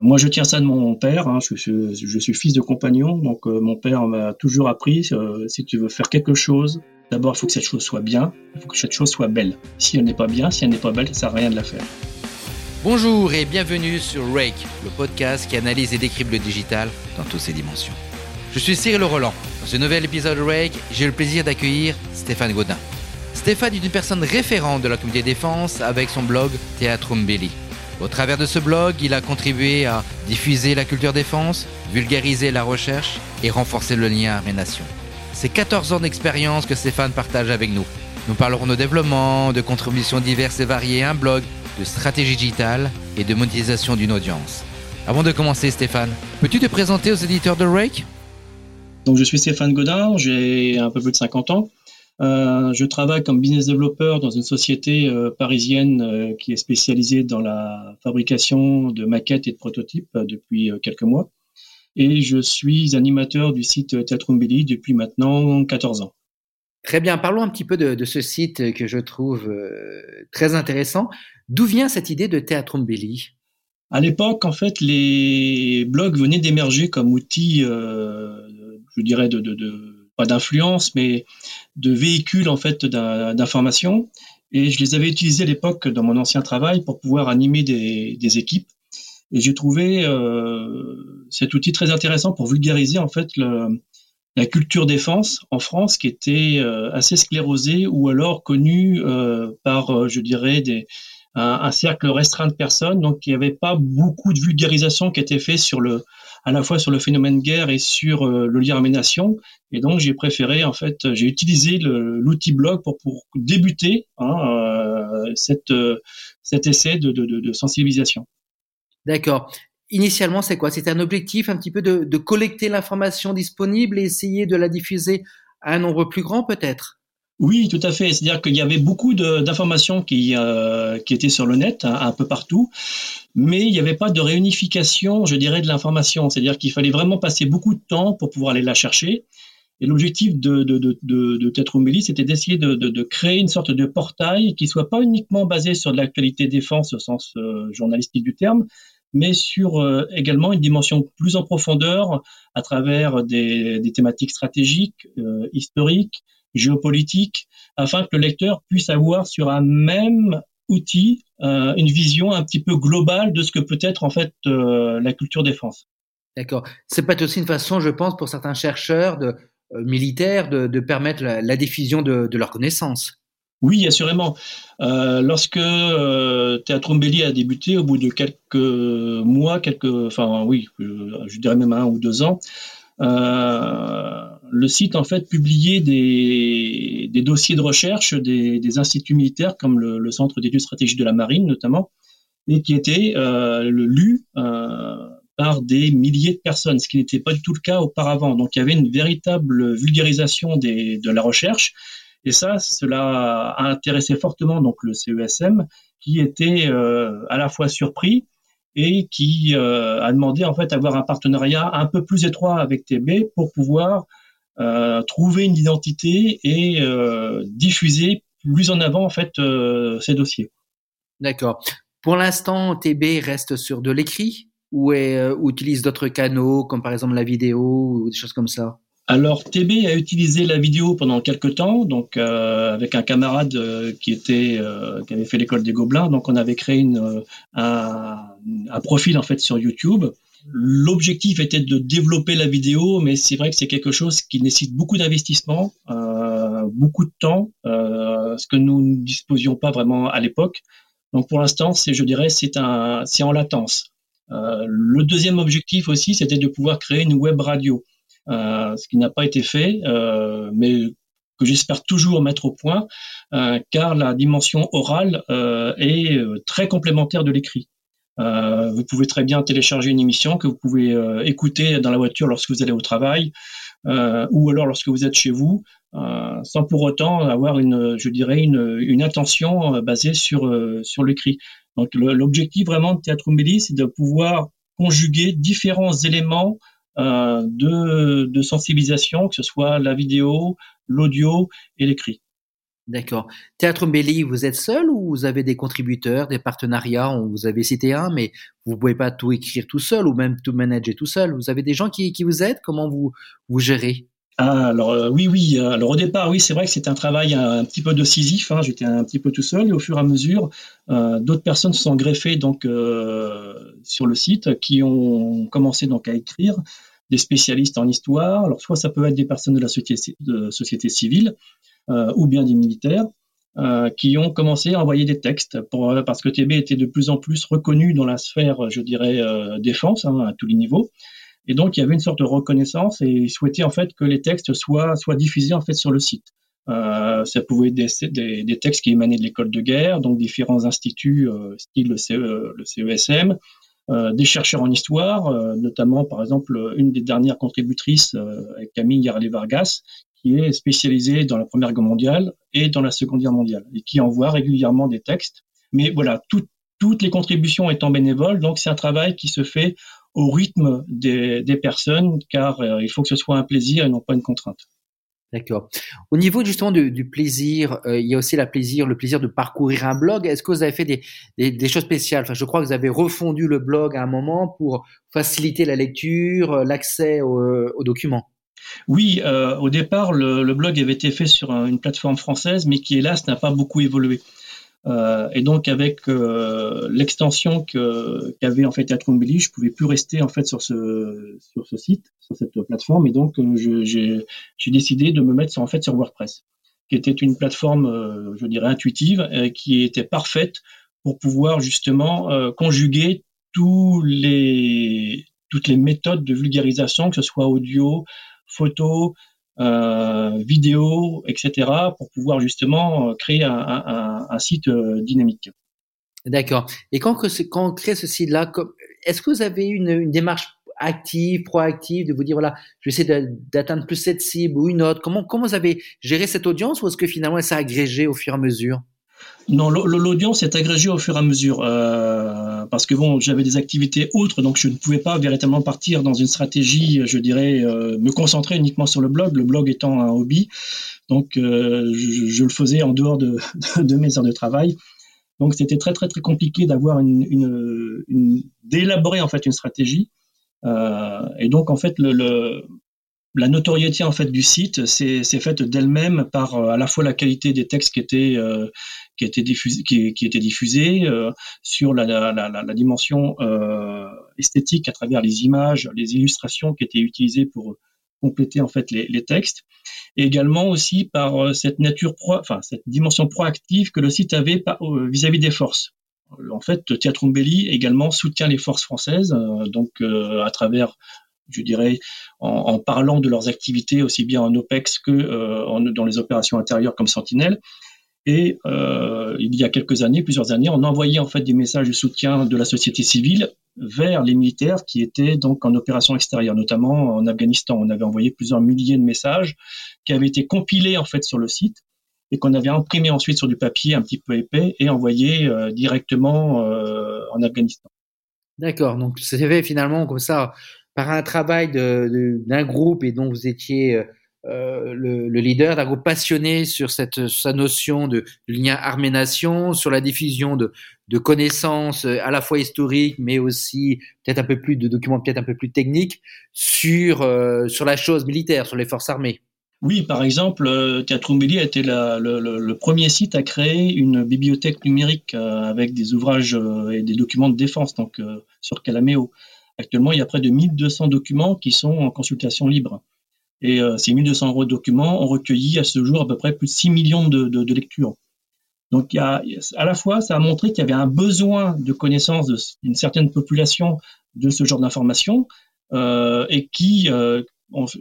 Moi, je tiens ça de mon père. Hein. Je, suis fils de compagnon, donc euh, mon père m'a toujours appris euh, si tu veux faire quelque chose, d'abord il faut que cette chose soit bien, il faut que cette chose soit belle. Si elle n'est pas bien, si elle n'est pas belle, ça sert à rien de la faire. Bonjour et bienvenue sur Rake, le podcast qui analyse et décrypte le digital dans toutes ses dimensions. Je suis Cyril Roland. Dans ce nouvel épisode de Rake, j'ai le plaisir d'accueillir Stéphane Godin. Stéphane est une personne référente de la communauté défense avec son blog Théâtre Belli. Au travers de ce blog, il a contribué à diffuser la culture défense, vulgariser la recherche et renforcer le lien armée-nation. C'est 14 ans d'expérience que Stéphane partage avec nous. Nous parlerons de développement, de contributions diverses et variées à un blog, de stratégie digitale et de monétisation d'une audience. Avant de commencer, Stéphane, peux-tu te présenter aux éditeurs de Rake? Donc, je suis Stéphane Godin, j'ai un peu plus de 50 ans. Euh, je travaille comme business developer dans une société euh, parisienne euh, qui est spécialisée dans la fabrication de maquettes et de prototypes depuis quelques mois. Et je suis animateur du site Théâtre-Umbelli depuis maintenant 14 ans. Très bien, parlons un petit peu de, de ce site que je trouve très intéressant. D'où vient cette idée de Théâtre-Umbelli À l'époque, en fait, les blogs venaient d'émerger comme outil, je dirais, de, de, de pas d'influence, mais de véhicules en fait d'information. Et je les avais utilisés à l'époque dans mon ancien travail pour pouvoir animer des, des équipes. Et j'ai trouvé euh, cet outil très intéressant pour vulgariser en fait la culture défense en France qui était euh, assez sclérosée ou alors connue euh, par, je dirais, des, un, cercle restreint de personnes. Donc il n'y avait pas beaucoup de vulgarisation qui était fait sur le, à la fois sur le phénomène guerre et sur euh, le lien armée-nation. Et donc, j'ai préféré, en fait, j'ai utilisé l'outil blog pour, pour débuter hein, euh, cette, euh, cet essai de, de, de sensibilisation. D'accord. Initialement, c'est quoi? C'était un objectif un petit peu de, de collecter l'information disponible et essayer de la diffuser à un nombre plus grand, peut-être? Oui, tout à fait. C'est-à-dire qu'il y avait beaucoup d'informations qui, euh, qui étaient sur le net, hein, un peu partout, mais il n'y avait pas de réunification, je dirais, de l'information. C'est-à-dire qu'il fallait vraiment passer beaucoup de temps pour pouvoir aller la chercher. Et l'objectif de, de, de, de, de c'était d'essayer de, de, de, créer une sorte de portail qui soit pas uniquement basé sur de l'actualité défense au sens euh, journalistique du terme, mais sur euh, également une dimension plus en profondeur à travers des, des thématiques stratégiques, euh, historiques, géopolitique, afin que le lecteur puisse avoir sur un même outil euh, une vision un petit peu globale de ce que peut être en fait euh, la culture défense. D'accord. C'est peut-être aussi une façon, je pense, pour certains chercheurs de, euh, militaires de, de, permettre la, la diffusion de, de leurs connaissances. Oui, assurément. Euh, lorsque euh, Théâtre Umbelli a débuté, au bout de quelques mois, quelques, enfin oui, je dirais même un ou deux ans, euh, le site en fait publiait des, dossiers de recherche des, instituts militaires comme le, Centre d'études stratégiques de la marine notamment, et qui étaient euh, lus euh, par des milliers de personnes, ce qui n'était pas du tout le cas auparavant. Donc il y avait une véritable vulgarisation de la recherche, et ça, cela a intéressé fortement donc le CESM, qui était euh, à la fois surpris et qui euh, a demandé en fait d'avoir un partenariat un peu plus étroit avec TB pour pouvoir trouver une identité et euh, diffuser plus en avant en fait euh, ces dossiers. D'accord. Pour l'instant, TB reste sur de l'écrit ou, est, euh, ou utilise d'autres canaux comme par exemple la vidéo ou des choses comme ça? Alors TB a utilisé la vidéo pendant quelques temps, donc euh, avec un camarade euh, qui était euh, qui avait fait l'école des Gobelins, donc on avait créé une, un, un, profil en fait sur YouTube. L'objectif était de développer la vidéo, mais c'est vrai que c'est quelque chose qui nécessite beaucoup d'investissement, euh, beaucoup de temps, ce que nous ne disposions pas vraiment à l'époque. Donc pour l'instant, c'est je dirais c'est c'est en latence. le deuxième objectif aussi, c'était de pouvoir créer une web radio. Euh, ce qui n'a pas été fait, euh, mais que j'espère toujours mettre au point, euh, car la dimension orale est très complémentaire de l'écrit. Euh, vous pouvez très bien télécharger une émission que vous pouvez euh, écouter dans la voiture lorsque vous allez au travail euh, ou alors lorsque vous êtes chez vous, sans pour autant avoir une, je dirais, une, une intention basée sur sur l'écrit. Donc l'objectif vraiment de Théâtre Mélis, c'est de pouvoir conjuguer différents éléments euh, de, de sensibilisation, que ce soit la vidéo, l'audio et l'écrit. D'accord. Théâtre Mbelli, vous êtes seul ou vous avez des contributeurs, des partenariats? Vous avez cité un, mais vous pouvez pas tout écrire tout seul ou même tout manager tout seul. Vous avez des gens qui, vous aident? Comment vous, gérez? Ah, alors euh, oui, oui. Alors au départ, oui, c'est vrai que c'est un travail un, petit peu décisif. Hein. J'étais un petit peu tout seul et au fur et à mesure, euh, d'autres personnes se sont greffées donc euh, sur le site, qui ont commencé donc à écrire des spécialistes en histoire. Alors soit ça peut être des personnes de la de société civile ou bien des militaires. qui ont commencé à envoyer des textes pour, parce que TB était de plus en plus reconnu dans la sphère, je dirais, défense hein, à tous les niveaux. Et donc, il y avait une sorte de reconnaissance et ils souhaitaient en fait que les textes soient, soient diffusés en fait sur le site. Euh, ça pouvait être des, des, textes qui émanaient de l'école de guerre, donc différents instituts, euh, style le, CE, le CESM, euh, des chercheurs en histoire, euh, notamment par exemple une des dernières contributrices, euh, Camille Yarley Vargas, qui est spécialisée dans la Première Guerre mondiale et dans la Seconde Guerre mondiale, et qui envoie régulièrement des textes. Mais voilà, tout, toutes les contributions étant bénévoles, donc c'est un travail qui se fait au rythme des, personnes, car euh, il faut que ce soit un plaisir et non pas une contrainte. D'accord. Au niveau justement du, plaisir, euh, il y a aussi la plaisir, le plaisir de parcourir un blog. Est-ce que vous avez fait des, choses spéciales? Je crois que vous avez refondu le blog à un moment pour faciliter la lecture, euh, l'accès aux, documents. Oui, au départ, le, le, blog avait été fait sur une plateforme française, mais qui hélas n'a pas beaucoup évolué. Euh, et donc avec euh, l'extension qu'avait en fait Billy, je pouvais plus rester en fait sur ce sur ce site, sur cette plateforme, et donc euh, j'ai décidé de me mettre en fait sur WordPress, qui était une plateforme, je dirais intuitive, qui était parfaite pour pouvoir justement conjuguer tous les toutes les méthodes de vulgarisation, que ce soit audio, photo, euh, vidéo, etc., pour pouvoir justement euh, créer un, site euh, dynamique. D'accord. Et quand, quand on crée ce site-là, est-ce que vous avez une, une démarche active, proactive, de vous dire voilà, je vais essayer d'atteindre plus cette cible ou une autre? Comment comment vous avez géré cette audience ou est-ce que finalement elle s'est agrégée au fur et à mesure? Non, l'audience est agrégée au fur et à mesure euh, parce que bon, j'avais des activités autres, donc je ne pouvais pas véritablement partir dans une stratégie, je dirais, euh, me concentrer uniquement sur le blog, le blog étant un hobby. Donc, euh, je, le faisais en dehors de, de, mes heures de travail. Donc, c'était très très très compliqué d'avoir une, une, d'élaborer en fait une stratégie. et donc, en fait, le, le la notoriété en fait du site s'est faite d'elle-même par à la fois la qualité des textes qui étaient qui était diffusé, qui, qui était diffusé euh, sur la, la, la, la dimension euh, esthétique à travers les images, les illustrations qui étaient utilisées pour compléter en fait les, les textes, et également aussi par euh, cette nature pro, enfin cette dimension proactive que le site avait vis-à-vis des forces. En fait, Théâtre Belli également soutient les forces françaises, donc à travers je dirais, en, parlant de leurs activités aussi bien en OPEX que euh, dans les opérations intérieures comme Sentinelle, et euh, il y a quelques années, plusieurs années, on envoyait en fait des messages de soutien de la société civile vers les militaires qui étaient donc en opération extérieure, notamment en Afghanistan. On avait envoyé plusieurs milliers de messages qui avaient été compilés en fait sur le site et qu'on avait imprimé ensuite sur du papier un petit peu épais et envoyé euh, directement euh, en Afghanistan. D'accord, donc c'est fait finalement comme ça par un travail d'un groupe et dont vous étiez euh, euh, le, le, leader d'un groupe passionné sur cette sa notion de lien armée-nation, sur la diffusion de, connaissances euh, à la fois historiques, mais aussi peut-être un peu plus de documents peut-être un peu plus techniques sur sur la chose militaire, sur les forces armées. Oui, par exemple, euh, a été le, premier site à créer une bibliothèque numérique avec des ouvrages et des documents de défense, donc sur Calameo. Actuellement, il y a près de 1200 documents qui sont en consultation libre. Et euh, ces 1200 euros de documents ont recueilli à ce jour à peu près plus de 6 millions de, de, de lectures. Donc, il y a, à la fois, ça a montré qu'il y avait un besoin de connaissance d'une certaine population de ce genre d'informations euh, et qui, euh,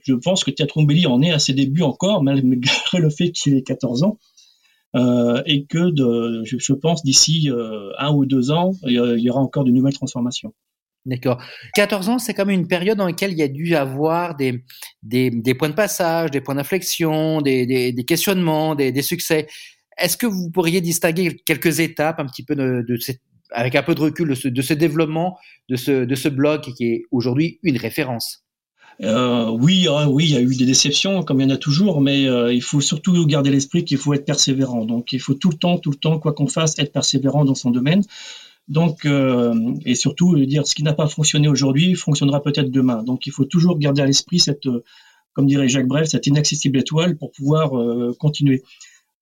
je pense que Belli en est à ses débuts encore, malgré le fait qu'il ait 14 ans, euh, et que de, je, je pense d'ici euh, un ou deux ans, il y aura encore de nouvelles transformations. D'accord. 14 ans, c'est quand même une période dans laquelle il y a dû avoir des, des, points de passage, des points d'inflexion, des, des, questionnements, des, succès. Est-ce que vous pourriez distinguer quelques étapes un petit peu de, avec un peu de recul de ce, de ce développement de ce, de ce blog qui est aujourd'hui une référence? Euh, oui, hein, oui, il y a eu des déceptions, comme il y en a toujours, mais euh, il faut surtout garder l'esprit qu'il faut être persévérant. Donc, il faut tout le temps, tout le temps, quoi qu'on fasse, être persévérant dans son domaine. Donc, euh, et surtout dire ce qui n'a pas fonctionné aujourd'hui fonctionnera peut-être demain. Donc, il faut toujours garder à l'esprit cette, comme dirait Jacques Brel, cette inaccessible étoile pour pouvoir continuer.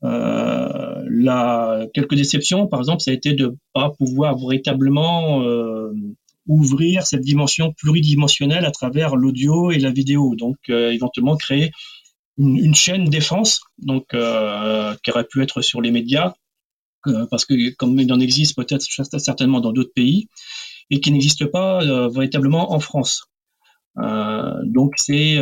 La, quelques déceptions, par exemple, ça a été de pas pouvoir véritablement ouvrir cette dimension pluridimensionnelle à travers l'audio et la vidéo. Donc, euh, éventuellement créer une, chaîne défense, donc euh, qui aurait pu être sur les médias, euh, parce que comme il en existe peut-être certainement dans d'autres pays, et qui n'existe pas véritablement en France. donc, c'est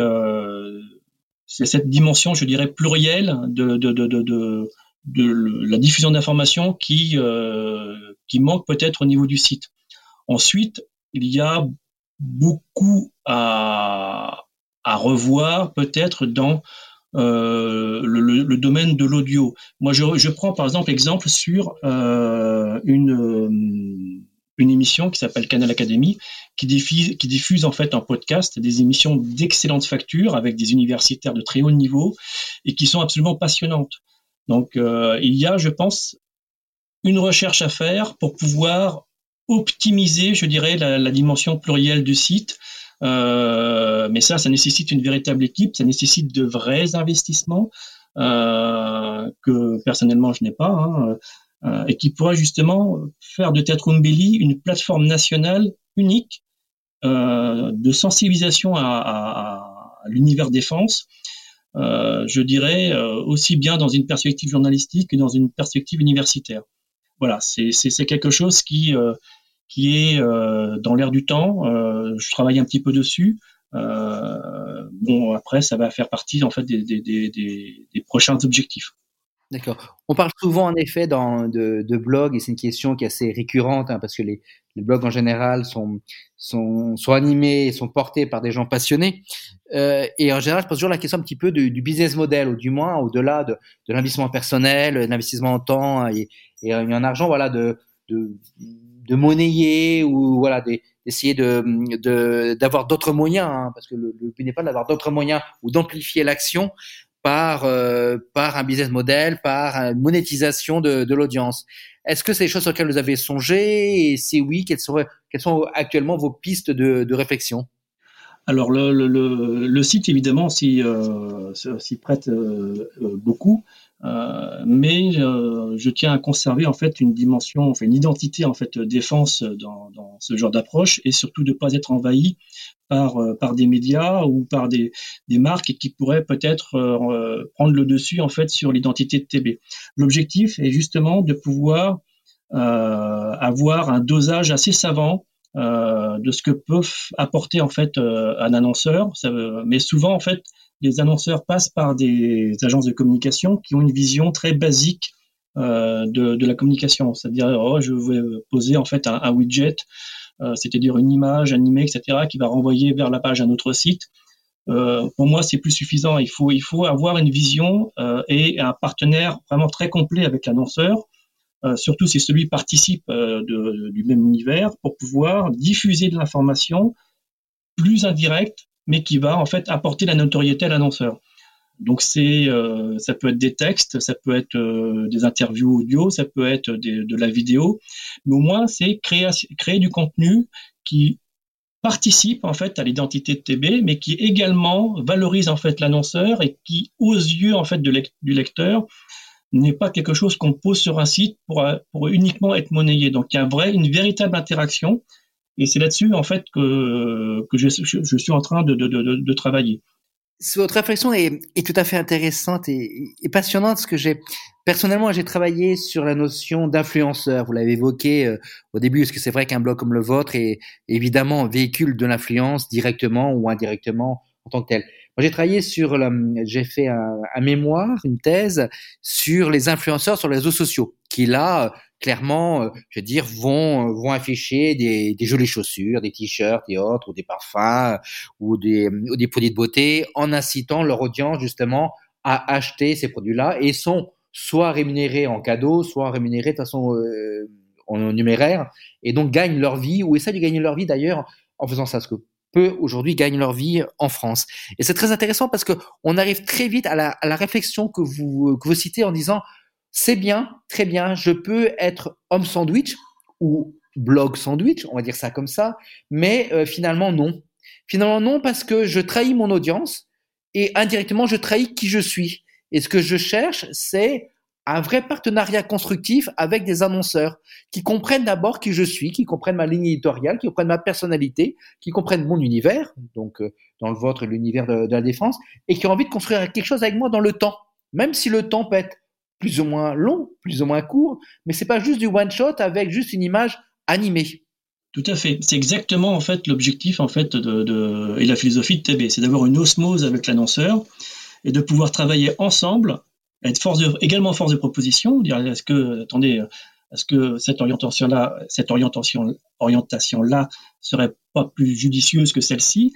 c'est cette dimension, je dirais, plurielle de, la diffusion d'informations qui, qui manque peut-être au niveau du site. Ensuite, il y a beaucoup à, revoir peut-être dans euh, le, domaine de l'audio. Moi, je, prends par exemple exemple sur euh, une, une émission qui s'appelle Canal Academy, qui diffuse, qui diffuse en fait un podcast des émissions d'excellente facture avec des universitaires de très haut niveau et qui sont absolument passionnantes. Donc, euh, il y a, je pense, une recherche à faire pour pouvoir optimiser, je dirais, la, dimension plurielle du site. Euh, mais ça, ça nécessite une véritable équipe, ça nécessite de vrais investissements euh, que personnellement je n'ai pas, hein, euh, et qui pourrait justement faire de Teatrumbelli une plateforme nationale unique de sensibilisation à, à l'univers défense. je dirais aussi bien dans une perspective journalistique que dans une perspective universitaire. Voilà, c'est quelque chose qui qui est euh, dans l'air du temps. Euh, je travaille un petit peu dessus. Euh, bon, après, ça va faire partie en fait des, prochains objectifs. D'accord. On parle souvent en effet de, blogs et c'est une question qui est assez récurrente hein, parce que les, blogs en général sont, sont, animés et sont portés par des gens passionnés. Et en général, je pose toujours la question un petit peu du, business model ou du moins au-delà de, l'investissement personnel, de l'investissement en temps et, et en argent, voilà, de de monnayer ou voilà d'essayer de d'avoir d'autres moyens hein, parce que le, but n'est pas d'avoir d'autres moyens ou d'amplifier l'action par euh, un business model, par une monétisation de, l'audience. Est-ce que c'est des choses sur lesquelles vous avez songé? Et si oui, quelles sont actuellement vos pistes de, réflexion? Alors le, site évidemment s'y euh, prête euh, beaucoup. Euh, mais euh, je tiens à conserver en fait une dimension, enfin une identité en fait défense dans, dans ce genre d'approche et surtout de ne pas être envahi par euh, par des médias ou par des, des marques qui pourraient peut-être prendre le dessus en fait sur l'identité de TB. L'objectif est justement de pouvoir avoir un dosage assez savant de ce que peut apporter en fait un annonceur. Ça, mais souvent en fait les annonceurs passent par des agences de communication qui ont une vision très basique euh, de, de, la communication, c'est-à-dire oh, je vais poser en fait un, widget, euh, c'est-à-dire une image animée, etc., qui va renvoyer vers la page un autre site. Euh, pour moi, c'est plus suffisant. Il faut, il faut avoir une vision euh, et un partenaire vraiment très complet avec l'annonceur, euh, surtout si celui participe euh, du même univers, pour pouvoir diffuser de l'information plus indirecte mais qui va en fait apporter la notoriété à l'annonceur. Donc c'est, euh, ça peut être des textes, ça peut être des interviews audio, ça peut être de la vidéo, mais au moins c'est créer du contenu qui participe en fait à l'identité de TB, mais qui également valorise en fait l'annonceur et qui, aux yeux en fait du lecteur, n'est pas quelque chose qu'on pose sur un site pour, pour uniquement être monnayé. Donc il y a une véritable interaction et c'est là-dessus, en fait, que, je, suis en train de, travailler. Votre réflexion est, tout à fait intéressante et, passionnante parce que personnellement j'ai travaillé sur la notion d'influenceur. Vous l'avez évoqué euh, au début, parce que c'est vrai qu'un blog comme le vôtre est évidemment véhicule de l'influence directement ou indirectement en tant que tel? J'ai travaillé sur, j'ai fait un, un, mémoire, une thèse sur les influenceurs sur les réseaux sociaux, qui là clairement, euh, je veux dire, vont euh, vont afficher des, des jolies chaussures, des t-shirts et autres, ou des parfums, ou des, ou des produits de beauté, en incitant leur audience justement à acheter ces produits-là et sont soit rémunérés en cadeau, soit rémunérés de façon euh, en numéraire, et donc gagnent leur vie ou essaient de gagner leur vie d'ailleurs en faisant ça. Ce que peu aujourd'hui gagnent leur vie en France. Et c'est très intéressant parce que on arrive très vite à la, à la réflexion que vous, que vous citez en disant c'est bien, très bien, je peux être homme sandwich ou blog sandwich, on va dire ça comme ça, mais euh, finalement non. Finalement non parce que je trahis mon audience et indirectement je trahis qui je suis. Et ce que je cherche, c'est un vrai partenariat constructif avec des annonceurs qui comprennent d'abord qui je suis, qui comprennent ma ligne éditoriale, qui comprennent ma personnalité, qui comprennent mon univers, donc euh, dans le vôtre l'univers de, la défense, et qui ont envie de construire quelque chose avec moi dans le temps, même si le temps peut être plus ou moins long, plus ou moins court, mais c'est pas juste du one shot avec juste une image animée. Tout à fait. C'est exactement en fait l'objectif en fait de, et la philosophie de TB, c'est d'avoir une osmose avec l'annonceur et de pouvoir travailler ensemble, être force de, également force de proposition, dire est-ce que attendez, est-ce que cette orientation là, cette orientation orientation là serait pas plus judicieuse que celle-ci,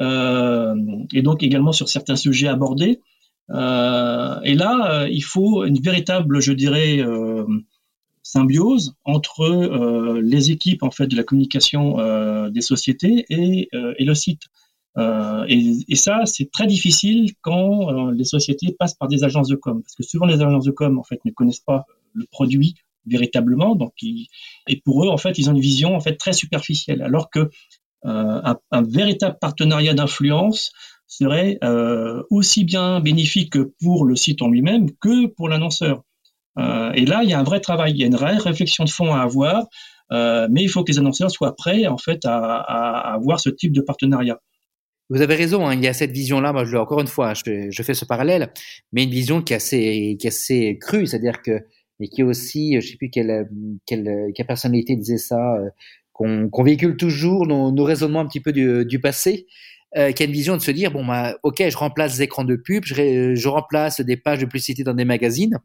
euh, et donc également sur certains sujets abordés. Euh, et là, euh, il faut une véritable, je dirais, euh, symbiose entre euh, les équipes en fait de la communication euh, des sociétés euh, et le site. Et, et, ça, c'est très difficile quand les sociétés passent par des agences de com, parce que souvent les agences de com en fait ne connaissent pas le produit véritablement, donc et pour eux en fait ils ont une vision en fait très superficielle, alors que un, un, véritable partenariat d'influence serait euh, aussi bien bénéfique pour le site en lui-même que pour l'annonceur. Euh, et là, il y a un vrai travail, il y a une vraie réflexion de fond à avoir, euh, mais il faut que les annonceurs soient prêts en fait à, avoir ce type de partenariat. Vous avez raison, hein, il y a cette vision-là. Moi, je encore une fois, je, je, fais ce parallèle, mais une vision qui est assez, qui est assez crue, c'est-à-dire que et qui est aussi, je sais plus quelle, quelle, quelle personnalité disait ça, euh, qu'on qu véhicule toujours nos, nos, raisonnements un petit peu du, du passé, euh, qui a une vision de se dire bon bah ok, je remplace des écrans de pub, je, je remplace des pages de publicité dans des magazines,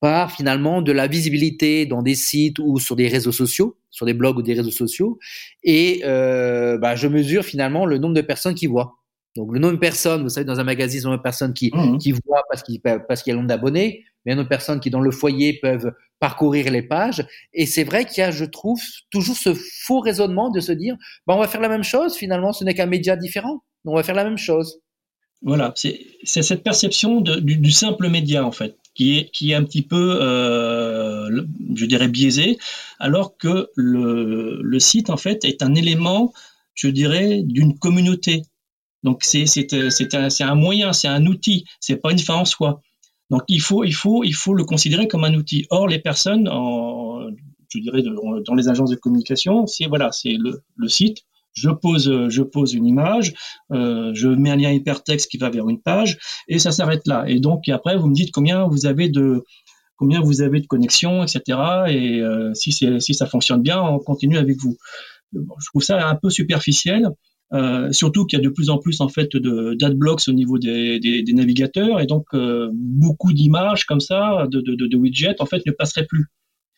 par finalement de la visibilité dans des sites ou sur des réseaux sociaux, sur des blogs ou des réseaux sociaux, et euh, bah, je mesure finalement le nombre de personnes qui voient. Donc le nombre de personnes, vous savez, dans un magazine, le nombre de personnes qui, mmh. qui voient parce qu'il parce qu'il y a le nombre d'abonnés, mais il y a nombre de personnes qui dans le foyer peuvent parcourir les pages. Et c'est vrai qu'il y a, je trouve, toujours ce faux raisonnement de se dire, bah, on va faire la même chose. Finalement, ce n'est qu'un média différent. On va faire la même chose. Voilà, c'est cette perception de, du, du, simple média en fait qui est, un petit peu, euh, je dirais, biaisé, alors que le, site, en fait, est un élément, je dirais, d'une communauté. Donc, c'est un, un moyen, c'est un outil, c'est pas une fin en soi. Donc, il faut, il, faut, il faut le considérer comme un outil. Or, les personnes, je dirais, dans les agences de communication, c'est voilà, le site, je pose, je pose une image, euh, je mets un lien hypertexte qui va vers une page, et ça s'arrête là. Et donc après, vous me dites combien vous avez de combien vous avez de connexions, etc. Et euh, si, si ça fonctionne bien, on continue avec vous. je trouve ça un peu superficiel. Euh, surtout qu'il y a de plus en plus en fait de d'adblocks au niveau des, des, des, navigateurs et donc euh, beaucoup d'images comme ça de, de, de, widgets en fait ne passeraient plus.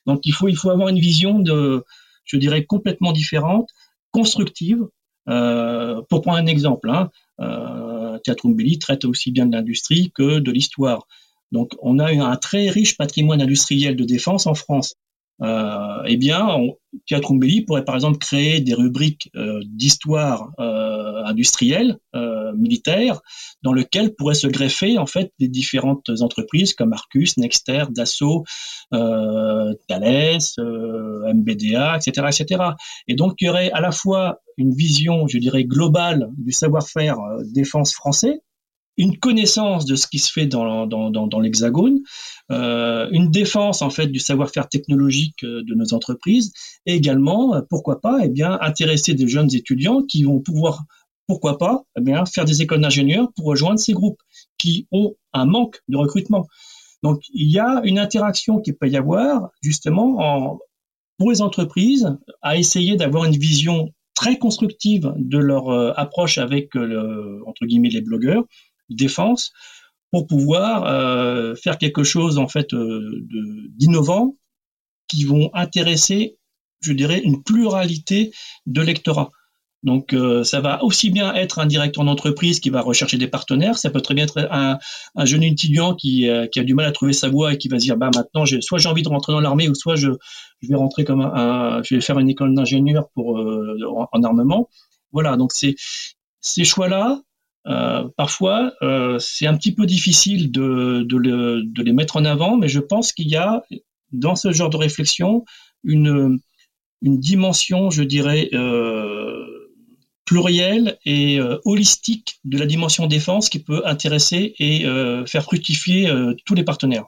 Donc il faut il faut avoir une vision de je dirais complètement différente constructive. Euh, pour prendre un exemple, hein, euh, Théâtre traite aussi bien de l'industrie que de l'histoire. Donc, on a un très riche patrimoine industriel de défense en France euh, eh bien, Théâtre Umbelli pourrait par exemple créer des rubriques euh, d'histoire euh, industrielle, euh, militaire, dans lesquelles pourraient se greffer en fait des différentes entreprises comme Arcus, Nexter, Dassault, euh, Thales, euh, MBDA, etc., etc. Et donc, il y aurait à la fois une vision, je dirais, globale du savoir-faire défense français, une connaissance de ce qui se fait dans, l'Hexagone, euh, une défense en fait du savoir-faire technologique euh, de nos entreprises, et également, euh, pourquoi pas, eh bien, intéresser des jeunes étudiants qui vont pouvoir, pourquoi pas, eh bien, faire des écoles d'ingénieurs pour rejoindre ces groupes qui ont un manque de recrutement. Donc, il y a une interaction qui peut y avoir justement en, pour les entreprises à essayer d'avoir une vision très constructive de leur approche avec entre guillemets les blogueurs défense pour pouvoir euh, faire quelque chose en fait euh, d'innovant qui vont intéresser, je dirais, une pluralité de lectorats. Donc euh, ça va aussi bien être un directeur d'entreprise qui va rechercher des partenaires, ça peut très bien être un, un jeune étudiant qui, qui, a du mal à trouver sa voie et qui va se dire bah maintenant soit j'ai envie de rentrer dans l'armée ou soit je, je vais rentrer comme un, je vais faire une école d'ingénieur pour en, en, armement Voilà, donc c'est ces choix-là, parfois, c'est un petit peu difficile de, de, de, les mettre en avant, mais je pense qu'il y a dans ce genre de réflexion une, une dimension, je dirais, euh, plurielle et euh, holistique de la dimension défense qui peut intéresser et euh, faire fructifier tous les partenaires.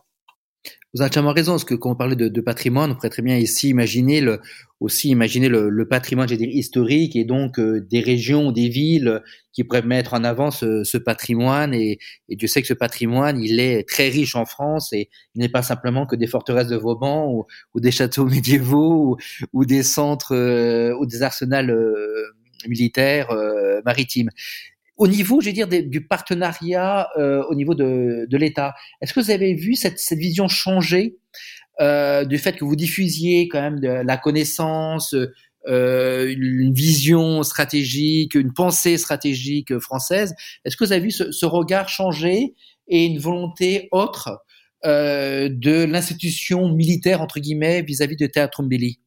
Vous avez entièrement raison, parce que quand on parlait de, patrimoine, on pourrait très bien ici imaginer le, aussi imaginer le, le patrimoine, dire, historique, et donc euh, des régions, des villes qui pourraient mettre en avant ce, ce patrimoine. Et, et, Dieu sait que ce patrimoine, il est très riche en France, et il n'est pas simplement que des forteresses de Vauban ou, ou des châteaux médiévaux ou, des centres euh, ou des arsenals euh, militaires maritimes au niveau, je veux dire, du partenariat euh, au niveau de, de l'État, est-ce que vous avez vu cette, cette vision changer euh, du fait que vous diffusiez quand même de la connaissance, euh, une vision stratégique, une pensée stratégique française? Est-ce que vous avez vu ce, ce regard changer et une volonté autre euh, de l'institution militaire entre guillemets vis-à-vis de Théâtre Mbili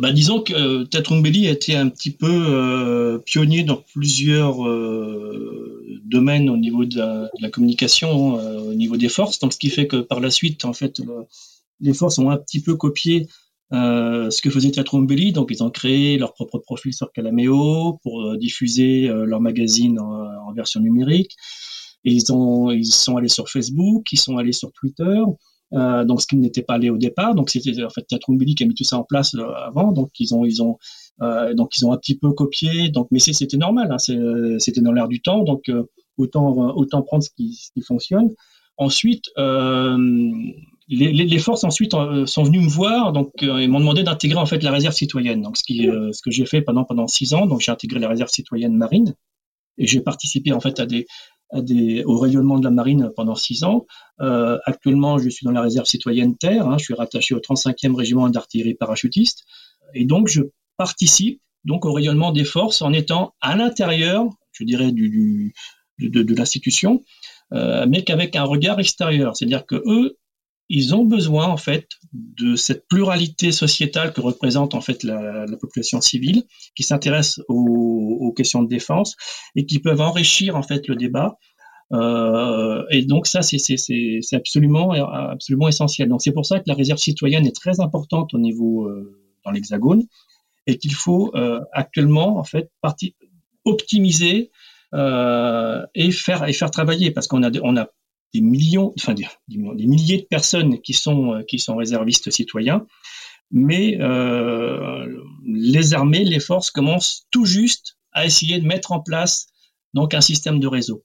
bah, disons que euh, a été un petit peu euh, pionnier dans plusieurs euh, domaines au niveau de la, communication, euh, au niveau des forces. Donc, ce qui fait que par la suite, en fait, le, les forces ont un petit peu copié ce que faisait Tetrumbeli. Donc, ils ont créé leur propre profil sur Calameo pour diffuser leur magazine en, version numérique. Ils ont, ils sont allés sur Facebook, ils sont allés sur Twitter. Euh, donc ce qui n'était pas allé au départ. Donc c'était en fait Teatrumbili qui a mis tout ça en place euh, avant. Donc ils ont ils ont euh, donc ils ont un petit peu copié. Donc mais c'était normal, hein, c'était dans l'air du temps. Donc euh, autant autant prendre ce qui, ce qui fonctionne. Ensuite, les, les, les, forces ensuite sont venues me voir, donc ils m'ont demandé d'intégrer en fait la réserve citoyenne. Donc ce qui ce que j'ai fait pendant pendant six ans. Donc j'ai intégré la réserve citoyenne marine et j'ai participé en fait à des des, au rayonnement de la marine pendant six ans. Euh, actuellement, je suis dans la réserve citoyenne Terre. Hein, je suis rattaché au 35e régiment d'artillerie parachutiste. Et donc, je participe donc au rayonnement des forces en étant à l'intérieur, je dirais, du, du de, de l'institution, euh, mais qu'avec un regard extérieur. C'est-à-dire que eux, ils ont besoin en fait de cette pluralité sociétale que représente en fait la, la population civile, qui s'intéresse aux, aux, questions de défense et qui peuvent enrichir en fait le débat. Euh, et donc ça, c'est absolument absolument essentiel. Donc c'est pour ça que la réserve citoyenne est très importante au niveau euh, dans l'Hexagone et qu'il faut euh, actuellement en fait partie, optimiser euh, et faire et faire travailler parce qu'on a on a des millions, enfin des, milliers de personnes qui sont euh, qui sont réservistes citoyens, mais euh, les armées, les forces commencent tout juste à essayer de mettre en place donc un système de réseau.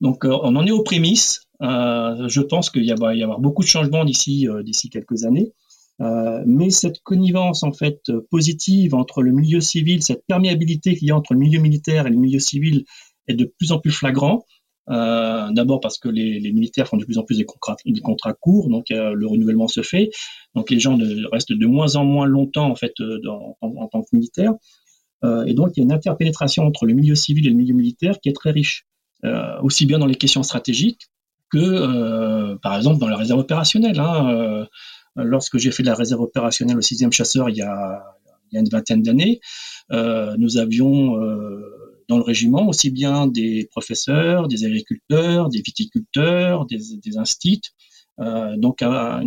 Donc euh, on en est aux prémices. Euh, je pense qu'il va y avoir beaucoup de changements d'ici d'ici quelques années. Mais cette connivence en fait positive entre le milieu civil, cette perméabilité qu'il y a entre le milieu militaire et le milieu civil est de plus en plus flagrant. Euh, D'abord parce que les, militaires font de plus en plus des contrats, courts, donc euh, le renouvellement se fait. Donc les gens restent de moins en moins longtemps en fait euh, en, tant que militaires. Et donc il y a une interpénétration entre le milieu civil et le milieu militaire qui est très riche, aussi bien dans les questions stratégiques que par exemple dans la réserve opérationnelle. Hein, lorsque j'ai fait de la réserve opérationnelle au 6e chasseur il y a une vingtaine d'années, nous avions dans le régiment, aussi bien des professeurs, des agriculteurs, des viticulteurs, des, des euh, donc un,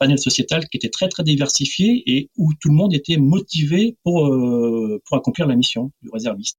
panel sociétal qui était très très diversifié et où tout le monde était motivé pour, euh, pour accomplir la mission du réserviste.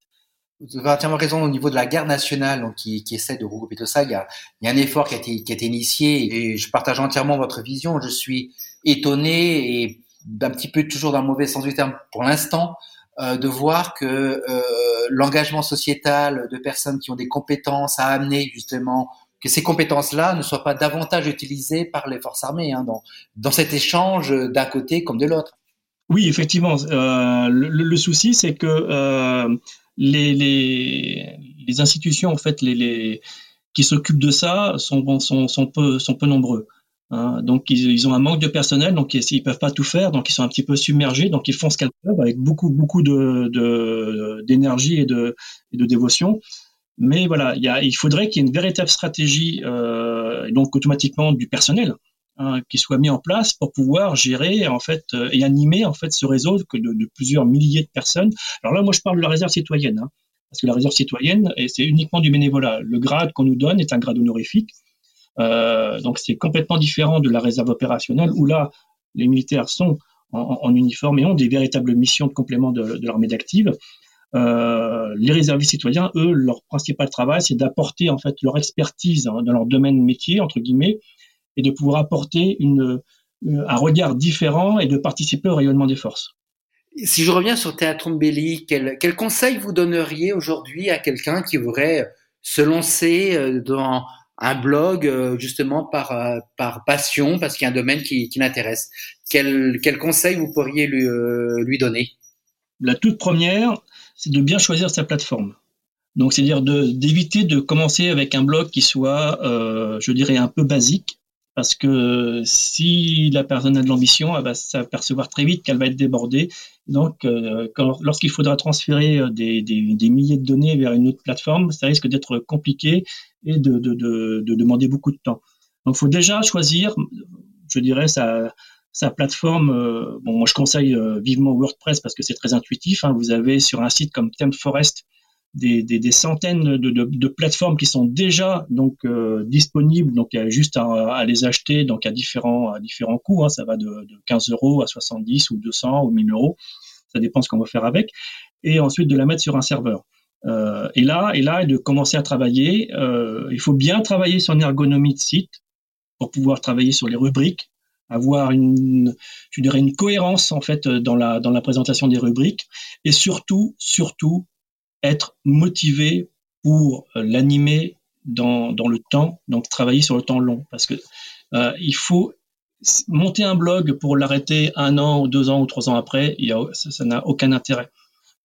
Vous avez entièrement raison au niveau de la garde nationale donc, qui, essaie de regrouper tout ça. Il y, a, un effort qui a, été, qui a été initié et je partage entièrement votre vision. Je suis étonné et d'un petit peu toujours dans le mauvais sens du terme pour l'instant de voir que euh, l'engagement sociétal de personnes qui ont des compétences à amener justement que ces compétences-là ne soient pas davantage utilisées par les forces armées hein, dans, dans cet échange d'un côté comme de l'autre. Oui, effectivement. Euh, le, souci, c'est que euh, les, les, les, institutions, en fait, les, les qui s'occupent de ça sont, sont, sont, peu, sont peu nombreux. Hein, donc ils, ont un manque de personnel, donc ils, ils peuvent pas tout faire, donc ils sont un petit peu submergés, donc ils font ce qu'elles peuvent avec beaucoup beaucoup de d'énergie et de, et de dévotion. Mais voilà, il, faudrait qu'il y ait une véritable stratégie, euh, donc automatiquement du personnel, hein, qui soit mis en place pour pouvoir gérer en fait et animer en fait ce réseau de, plusieurs milliers de personnes. Alors là, moi, je parle de la réserve citoyenne, hein, parce que la réserve citoyenne, c'est uniquement du bénévolat. Le grade qu'on nous donne est un grade honorifique, donc c'est complètement différent de la réserve opérationnelle où là, les militaires sont en, uniforme et ont des véritables missions de complément de, de l'armée d'active. Euh, les réservistes citoyens, eux, leur principal travail, c'est d'apporter en fait leur expertise dans leur domaine métier entre guillemets et de pouvoir apporter une, un regard différent et de participer au rayonnement des forces. Si je reviens sur Théâtre Belli, quel, conseil vous donneriez aujourd'hui à quelqu'un qui voudrait se lancer euh, dans un blog euh, justement par, par passion, parce qu'il y a un domaine qui, qui l'intéresse quel, quel conseil vous pourriez lui, lui donner? La toute première, c'est de bien choisir sa plateforme. Donc, c'est-à-dire d'éviter de, commencer avec un blog qui soit, euh, je dirais, un peu basique, parce que si la personne a de l'ambition, elle va s'apercevoir très vite qu'elle va être débordée. Donc, euh, lorsqu'il faudra transférer euh, des, milliers de données vers une autre plateforme, ça risque d'être compliqué et de, de, de, demander beaucoup de temps. Donc, il faut déjà choisir, je dirais, sa, plateforme, euh, bon, moi je conseille vivement WordPress parce que c'est très intuitif. Hein. Vous avez sur un site comme ThemeForest des, centaines de, plateformes qui sont déjà donc euh, disponibles. Donc il y a juste à, les acheter donc à différents différents coûts. Hein. Ça va de, de 15 euros à 70 ou 200 ou 1000 euros. Ça dépend ce qu'on va faire avec. Et ensuite de la mettre sur un serveur. Euh, et là, et là, de commencer à travailler. il faut bien travailler sur une ergonomie de site pour pouvoir travailler sur les rubriques, avoir une, je dirais une cohérence en fait dans la dans la présentation des rubriques et surtout surtout être motivé pour euh, l'animer dans dans le temps, donc travailler sur le temps long parce que euh, il faut monter un blog pour l'arrêter un an ou deux ans ou trois ans après, il y a, ça n'a aucun intérêt.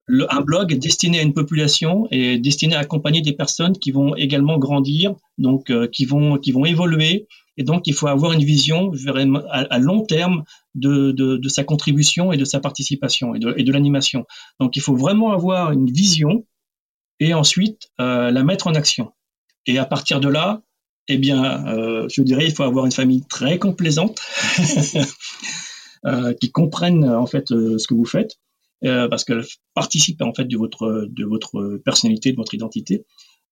Un blog est destiné à une population et destiné à accompagner des personnes qui vont également grandir, donc euh, qui vont qui vont évoluer et donc, il faut avoir une vision à, long terme de, de, sa contribution et de sa participation et de, l'animation. Donc, il faut vraiment avoir une vision et ensuite euh, la mettre en action. Et à partir de là, eh bien, euh, je dirais, il faut avoir une famille très complaisante euh, qui comprenne en fait ce que vous faites, parce qu'elle participe en fait de votre de votre personnalité, de votre identité.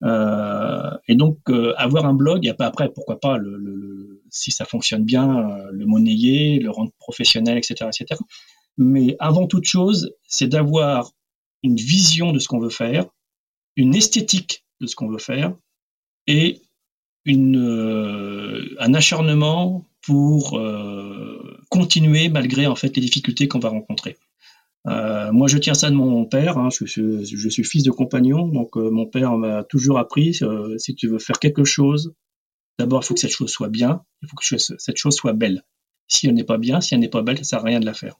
Euh, et donc euh, avoir un blog, et après pourquoi pas le, le, si ça fonctionne bien, euh, le monnayer, le rendre professionnel, etc., etc. Mais avant toute chose, c'est d'avoir une vision de ce qu'on veut faire, une esthétique de ce qu'on veut faire, et une, euh, un acharnement pour continuer malgré en fait les difficultés qu'on va rencontrer. Euh, moi, je tiens ça de mon père. Hein, je, suis fils de compagnon, donc euh, mon père m'a toujours appris euh, si tu veux faire quelque chose, d'abord il faut que cette chose soit bien, il faut que cette chose soit belle. Si elle n'est pas bien, si elle n'est pas belle, ça sert à rien de la faire.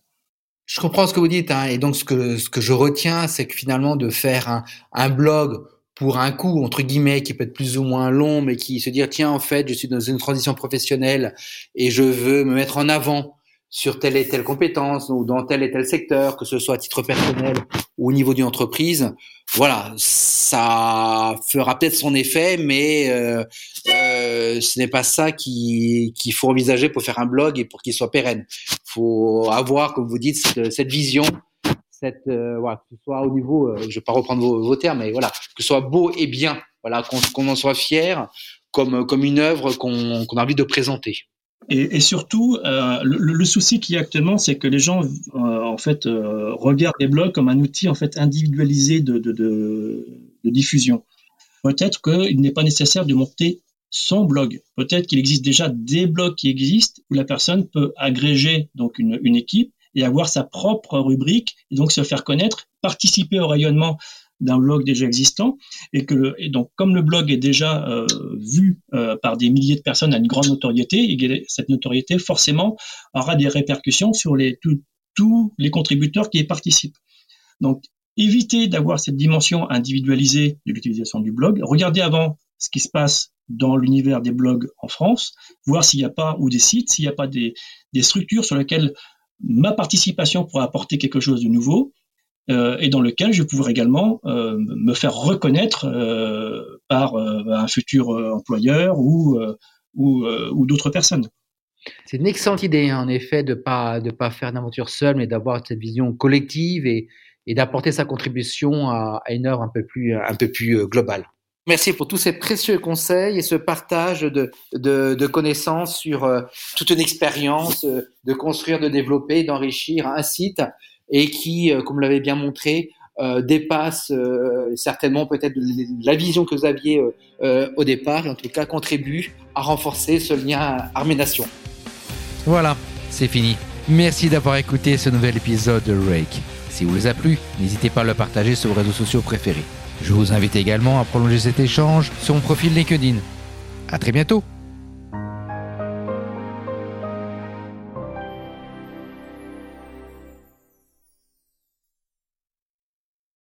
Je comprends ce que vous dites, hein, et donc ce que ce que je retiens, c'est que finalement de faire un, un blog pour un coup entre guillemets qui peut être plus ou moins long, mais qui se dire tiens en fait je suis dans une transition professionnelle et je veux me mettre en avant sur telle et telle compétence ou dans tel et tel secteur, que ce soit à titre personnel ou au niveau d'une entreprise, voilà, ça fera peut-être son effet, mais euh, euh, ce n'est pas ça qu'il faut envisager pour faire un blog et pour qu'il soit pérenne. Il faut avoir, comme vous dites, cette, cette vision, cette, euh, voilà, que ce soit au niveau, euh, je ne vais pas reprendre vos, vos, termes, mais voilà, que ce soit beau et bien, voilà, qu'on en soit fier, comme, comme une œuvre qu'on a envie de présenter. Et, surtout, euh, le, souci qui est actuellement, c'est que les gens, euh, en fait, euh, regardent les blogs comme un outil en fait individualisé de diffusion. Peut-être qu'il n'est pas nécessaire de monter son blog. Peut-être qu'il existe déjà des blogs qui existent où la personne peut agréger donc une, une équipe et avoir sa propre rubrique et donc se faire connaître, participer au rayonnement d'un blog déjà existant et que donc comme le blog est déjà euh, vu euh, par des milliers de personnes à une grande notoriété, et cette notoriété forcément aura des répercussions sur les tous les contributeurs qui y participent. Donc évitez d'avoir cette dimension individualisée de l'utilisation du blog. Regardez avant ce qui se passe dans l'univers des blogs en France, voir s'il n'y a pas ou des sites, s'il n'y a pas des, des structures sur lesquelles ma participation pourrait apporter quelque chose de nouveau et dans lequel je pourrais également euh, me faire reconnaître euh, par un futur employeur ou, ou, ou d'autres personnes. C'est une excellente idée, hein, en effet, de pas de pas faire une aventure seule, mais d'avoir cette vision collective et, et d'apporter sa contribution à, à, une œuvre un peu plus un peu plus euh, globale. Merci pour tous ces précieux conseils et ce partage de, de, de connaissances sur euh, toute une expérience euh, de construire, de développer, d'enrichir un site et qui, comme vous l'avez bien montré, euh, dépasse euh, certainement peut-être la vision que vous aviez euh, au départ et en tout cas contribue à renforcer ce lien armée-nation. Voilà, c'est fini. Merci d'avoir écouté ce nouvel épisode de Rake. Si vous les a plu, n'hésitez pas à le partager sur vos réseaux sociaux préférés. Je vous invite également à prolonger cet échange sur mon profil LinkedIn. À très bientôt